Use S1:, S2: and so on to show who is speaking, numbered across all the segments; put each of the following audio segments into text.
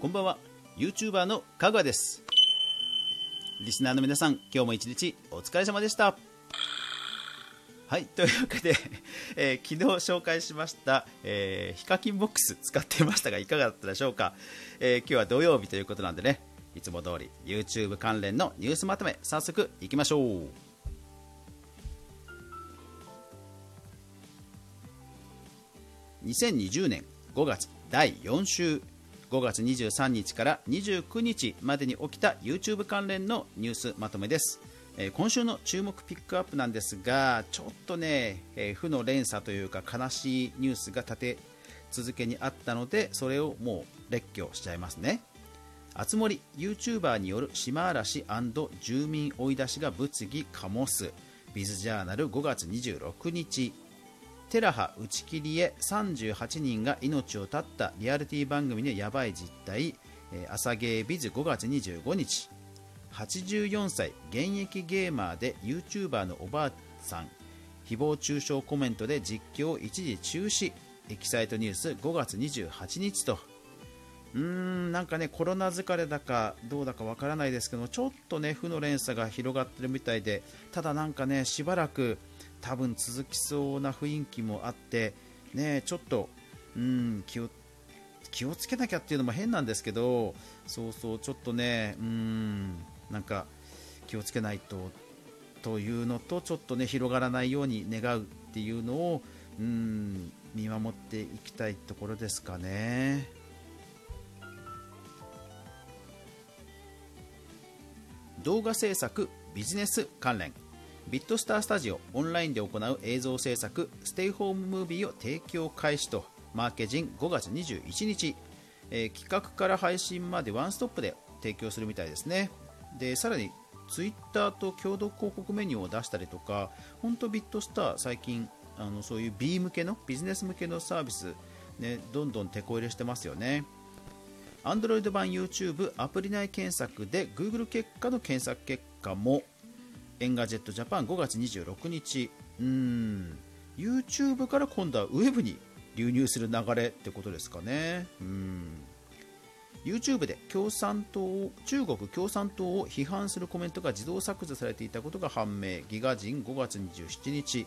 S1: こんばんは。YouTuber のかぐわです。リスナーの皆さん今日も一日お疲れ様でした。はいというわけで、えー、昨日紹介しました、えー、ヒカキンボックス使ってましたがいかがだったでしょうか、えー、今日は土曜日ということなんでねいつも通り YouTube 関連のニュースまとめ早速いきましょう。2020年5月第4週。5月23日から29日までに起きた YouTube 関連のニュースまとめです、え、今週の注目ピックアップなんですがちょっとね、え、負の連鎖というか悲しいニュースが立て続けにあったのでそれをもう列挙しちゃいますね。あつ森 YouTuber による島嵐住民追い出しが物議醸す。ビズジャーナル5月26日。テラハ打ち切りへ38人が命を絶ったリアリティ番組のヤバい実態、え、朝ゲービズ5月25日。84歳現役ゲーマーで YouTuber のおばあさん。誹謗中傷コメントで実況を一時中止。エキサイトニュース5月28日と。うーんなんかねコロナ疲れだかどうだかわからないですけどちょっとね負の連鎖が広がってるみたいでただなんかねしばらく多分続きそうな雰囲気もあってねちょっとうん気を気をつけなきゃっていうのも変なんですけどそうそうちょっとねうんなんか気をつけないとというのとちょっとね広がらないように願うっていうのをうん見守っていきたいところですかね。動画制作ビジネス関連ビットスタースタジオオンラインで行う映像制作ステイホームムービーを提供開始とマーケジン5月21日、えー、企画から配信までワンストップで提供するみたいですね。でさらにツイッターと共同広告メニューを出したりとか本当ビットスター最近あのそういう B 向けのビジネス向けのサービス、ね、どんどん手こ入れしてますよね。Android 版 YouTube アプリ内検索で Google 結果の検索結果も Engadget Japan 5月26日。うん。YouTube から今度はウェブに流入する流れってことですかね。うん。YouTube で共産党を中国共産党を批判するコメントが自動削除されていたことが判明。 GIGAZINE 5月27日、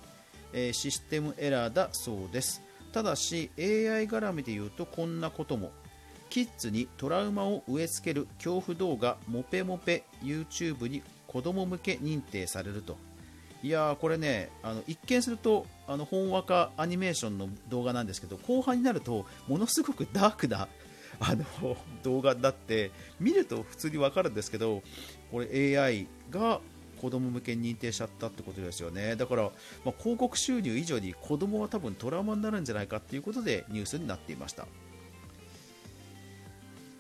S1: えー、システムエラーだそうです。ただし AI 絡みで言うとこんなことも。キッズにトラウマを植え付ける恐怖動画モペモペ YouTube に子供向け認定されると。いやーこれねあの一見するとあの本話かアニメーションの動画なんですけど後半になるとものすごくダークなあの動画だって見ると普通に分かるんですけどこれ AI が子供向けに認定しちゃったってことですよね。だから、まあ、広告収入以上に子供は多分トラウマになるんじゃないかっていうことでニュースになっていました。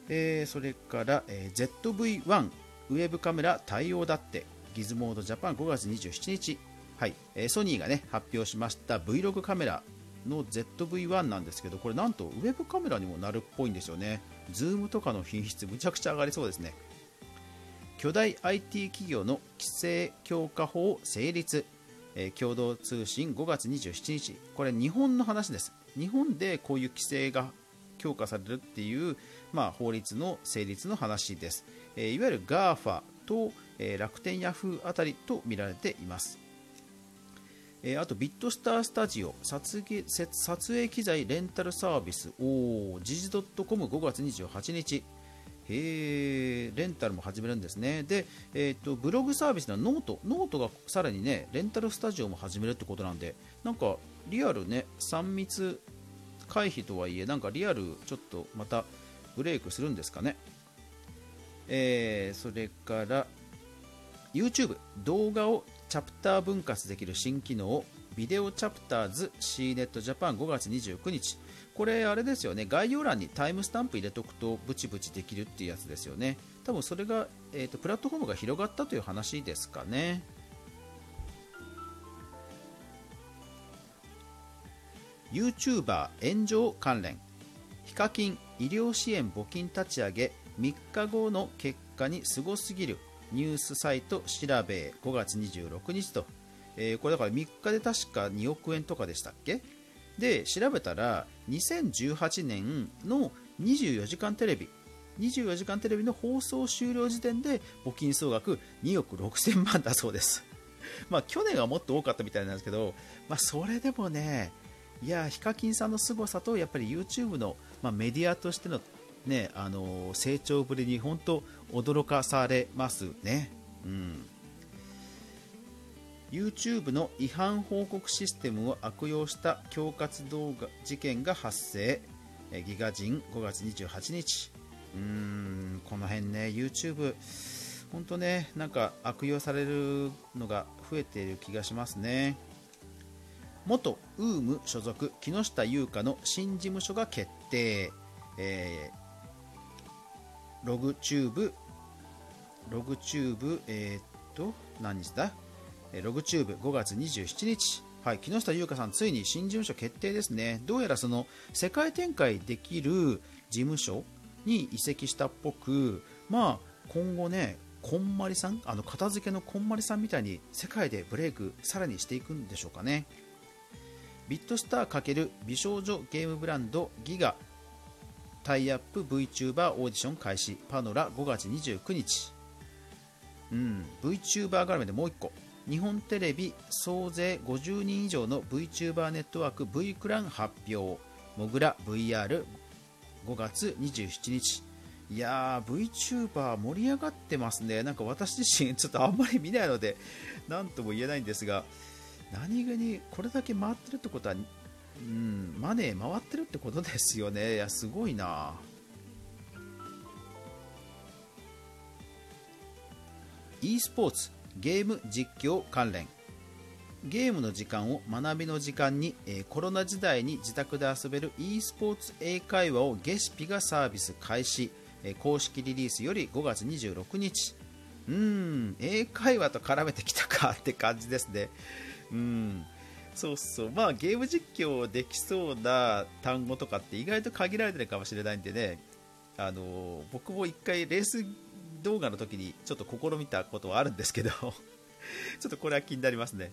S1: えー、それから、えー、ZV-1 ウェブカメラ対応だって。ギズモードジャパン5月27日、はい。えー、ソニーが、ね、発表しました Vlog カメラの ZV-1 なんですけどこれなんとウェブカメラにもなるっぽいんですよね。 Zoom とかの品質むちゃくちゃ上がりそうですね。巨大 IT 企業の規制強化法成立、えー、共同通信5月27日。これ日本の話です。日本でこういう規制が強化されるっていう、まあ、法律の成立の話です、え、いわゆる GAFA と、え、楽天ヤフーあたりと見られています。え、あとビットスタースタジオ撮影撮影機材レンタルサービス。おジジドットコム5月28日。へレンタルも始めるんですね。で、えーと、ブログサービスの note、note がさらにねレンタルスタジオも始めるってことなんでなんかリアルね3密回避とはいえなんかリアルちょっとまたブレイクするんですかね、えー、それから YouTube 動画をチャプター分割できる新機能を Video Chapters C ネットジャパン5月29日。これあれですよね。概要欄にタイムスタンプ入れとくとブチブチできるっていうやつですよね。多分それが、えーとプラットフォームが広がったという話ですかね。YouTuber 炎上関連。ヒカキン医療支援募金立ち上げ。3日後の結果にすごすぎるニュースサイト調べ5月26日と、えー、これだから3日で確か2億円とかでしたっけ？で調べたら2018年の24時間テレビ24時間テレビの放送終了時点で募金総額2億6000万だそうです。まあ去年はもっと多かったみたいなんですけど、まあ、それでもねいやヒカキンさんの凄さとやっぱり YouTube の、まあ、メディアとしての、ね、あの成長ぶりに本当驚かされますね。うん。YouTube の違反報告システムを悪用した恐喝動画事件が発生。ギガ人5月28日。うーんこの辺ね YouTube 本当ねなんか悪用されるのが増えている気がしますね。元ウーム所属木下優香の新事務所が決定、えー、ログチューブ。ログチューブえー、っと何日だ？ログチューブ5月27日、はい、木下ゆうかさん、ついに新事務所決定ですね、どうやらその世界展開できる事務所に移籍したっぽく、まあ、今後ね、こんまりさん、あの片付けのこんまりさんみたいに世界でブレイクさらにしていくんでしょうかね。 BitStar×美少女ゲームブランドギガタイアップ VTuber オーディション開始。パノラ5月29日。うん VTuber 絡めでもう1個。日本テレビ総勢50人以上の VTuber ネットワーク V クラン発表。もぐら VR5 月27日。いやー VTuber 盛り上がってますね。なんか私自身 ちょっとあんまり見ないので何とも言えないんですが何気にこれだけ回ってるってことはうんマネー回ってるってことですよね。いやすごいな。e スポーツゲーム実況関連。ゲームの時間を学びの時間に、えー、コロナ時代に自宅で遊べる e スポーツ英会話をゲシピがサービス開始、えー、公式リリースより5月26日。うーん英会話と絡めてきたかって感じですね。うん。そうそう。まあゲーム実況できそうな単語とかって意外と限られてるかもしれないんでね。あの、僕も一回レース動画の時にちょっと試みたことはあるんですけど ちょっとこれは気になりますね。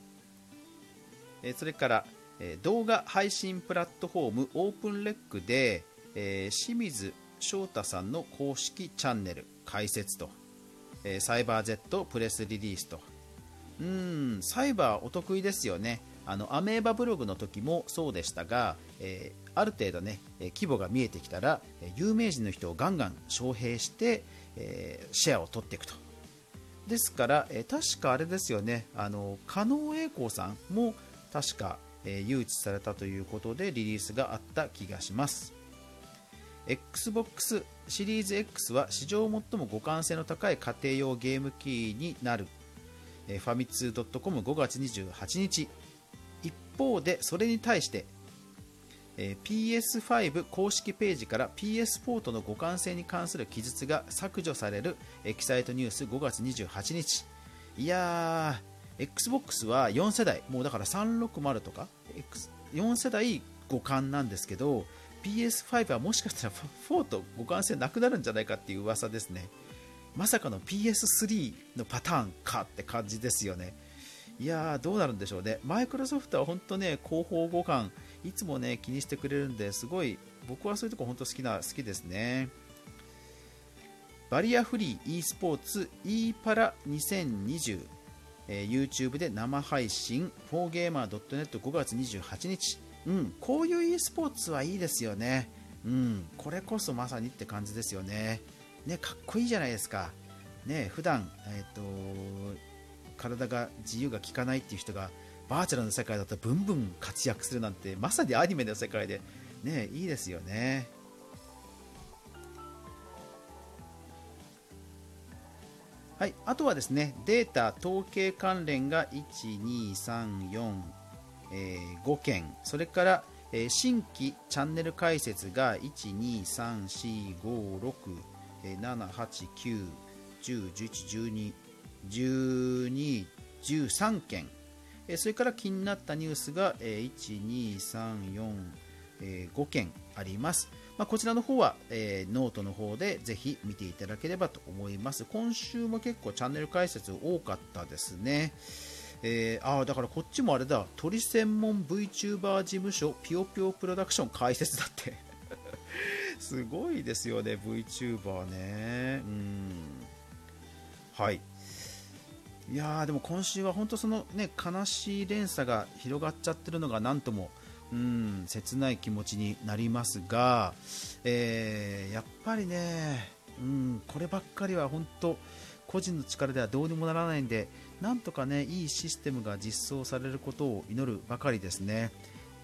S1: えそれから、え動画配信プラットフォームオープンレックで、え清水翔太さんの公式チャンネル開設と、えサイバー Z プレスリリースと。うんサイバーお得意ですよね。あのアメーバブログの時もそうでしたが、えー、ある程度ね規模が見えてきたら有名人の人をガンガン招聘して、えー、シェアを取っていくと。ですから、えー、確かあれですよね、あの加納栄光さんも確か、えー、誘致されたということでリリースがあった気がします。Xbox シリーズ X は史上最も互換性の高い家庭用ゲーム機になる、ファミツー .com5 月28日方でそれに対してえ PS5 公式ページから PS ポートの互換性に関する記述が削除されるエキサイトニュース5月28日。いやー XBOX は4世代。もうだから360とか、X、4世代互換なんですけど PS5 はもしかしたら 4と互換性なくなるんじゃないかっていう噂ですね。まさかの PS3 のパターンかって感じですよね。いやーどうなるんでしょうねマイクロソフトは本当ね広報互換いつもね気にしてくれるんですごい僕はそういうとこ本当好きな好きですねバリアフリー e スポーツ e パラ2020、えー、YouTube で生配信 4gamer.net5 月28日うん、こういう e スポーツはいいですよね。うん、これこそまさにって感じですよね。ね、かっこいいじゃないですか。ね、普段、え、ー、と、体が自由が利かないっていう人がバーチャルの世界だとブンブン活躍するなんてまさにアニメの世界でねいいですよね。はい、あとはですねデータ統計関連が1234、えー、5件それから、えー、新規チャンネル開設が123456789101112 12、13件えそれから気になったニュースが、え1、2、3、4、え5件あります。まあ、こちらの方は、え、ノートの方でぜひ見ていただければと思います。今週も結構チャンネル解説多かったですね。えー、あだからこっちもあれだ、鳥専門 VTuber 事務所ピヨピヨプロダクション解説だって すごいですよね VTuber ねうんはいいやでも今週は本当そのね悲しい連鎖が広がっちゃってるのがなんともうん切ない気持ちになりますが、えー、やっぱりね、うん、こればっかりは本当個人の力ではどうにもならないんでなんとかねいいシステムが実装されることを祈るばかりですね。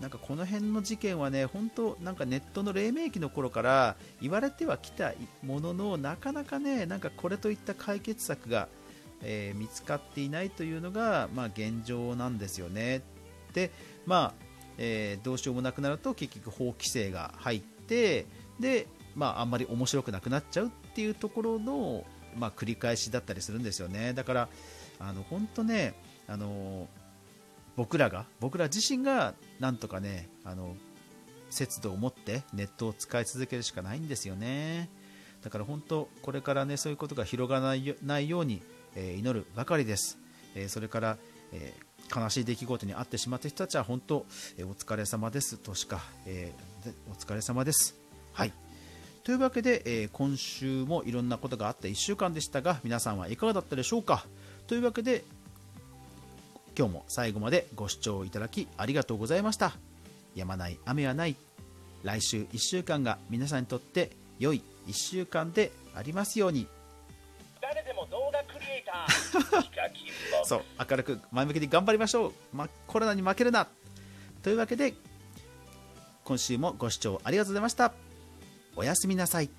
S1: なんかこの辺の事件はね本当なんかネットの黎明期の頃から言われてはきたもののなかなかねなんかこれといった解決策が、えー、見つかっていないというのが、まあ、現状なんですよね。でまあえー、どうしようもなくなると結局法規制が入ってで、まあ、あんまり面白くなくなっちゃうっていうところの、まあ、繰り返しだったりするんですよねだからあの本当ねあの僕らが僕ら自身がなんとかねあの節度を持ってネットを使い続けるしかないんですよねだから本当これからねそういうことが広がらないように、え、祈るばかりです、え、それから、え悲しい出来事に遭ってしまった人たちは本当、えお疲れ様です。としか、え、お疲れ様です。はい。というわけで、え、今週もいろんなことがあった1週間でしたが皆さんはいかがだったでしょうか。というわけで今日も最後までご視聴いただきありがとうございました。止まない雨はない。来週1週間が皆さんにとって良い1週間でありますように。そう明るく前向きに頑張りましょう、ま、コロナに負けるな。というわけで今週もご視聴ありがとうございました。おやすみなさい。